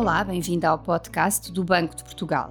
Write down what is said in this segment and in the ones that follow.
Olá, bem-vindo ao podcast do Banco de Portugal.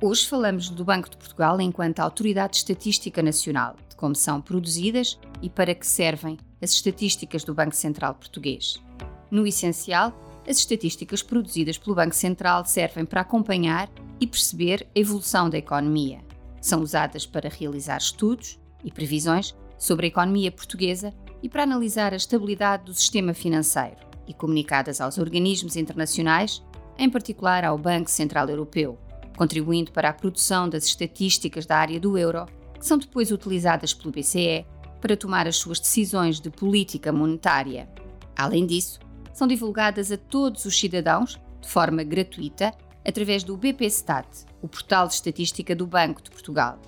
Hoje falamos do Banco de Portugal enquanto Autoridade Estatística Nacional, de como são produzidas e para que servem as estatísticas do Banco Central Português. No essencial, as estatísticas produzidas pelo Banco Central servem para acompanhar e perceber a evolução da economia. São usadas para realizar estudos e previsões sobre a economia portuguesa e para analisar a estabilidade do sistema financeiro e comunicadas aos organismos internacionais, em particular ao Banco Central Europeu, contribuindo para a produção das estatísticas da área do euro, que são depois utilizadas pelo BCE para tomar as suas decisões de política monetária. Além disso, são divulgadas a todos os cidadãos, de forma gratuita, através do BPStat, o portal de estatística do Banco de Portugal.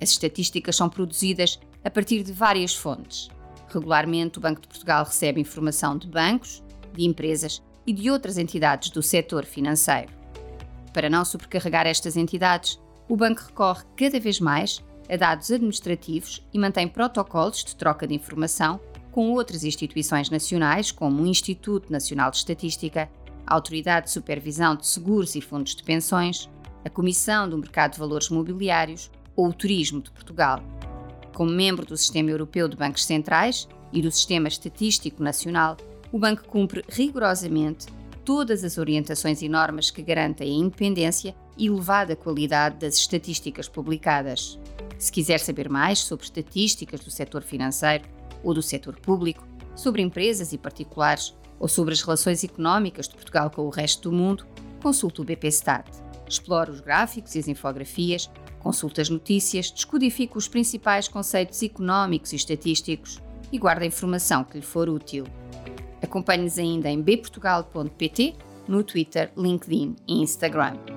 As estatísticas são produzidas a partir de várias fontes. Regularmente, o Banco de Portugal recebe informação de bancos, de empresas e de outras entidades do setor financeiro. Para não sobrecarregar estas entidades, o banco recorre cada vez mais a dados administrativos e mantém protocolos de troca de informação com outras instituições nacionais, como o Instituto Nacional de Estatística, a Autoridade de Supervisão de Seguros e Fundos de Pensões, a Comissão do Mercado de Valores Mobiliários ou o Turismo de Portugal. Como membro do Sistema Europeu de Bancos Centrais e do Sistema Estatístico Nacional, o banco cumpre rigorosamente todas as orientações e normas que garantem a independência e elevada qualidade das estatísticas publicadas. Se quiser saber mais sobre estatísticas do setor financeiro ou do setor público, sobre empresas e particulares ou sobre as relações económicas de Portugal com o resto do mundo, consulte o BPStat. Explore os gráficos e as infografias, consulte as notícias, descodifique os principais conceitos económicos e estatísticos e guarde a informação que lhe for útil. Acompanhe-nos ainda em bportugal.pt, no Twitter, LinkedIn e Instagram.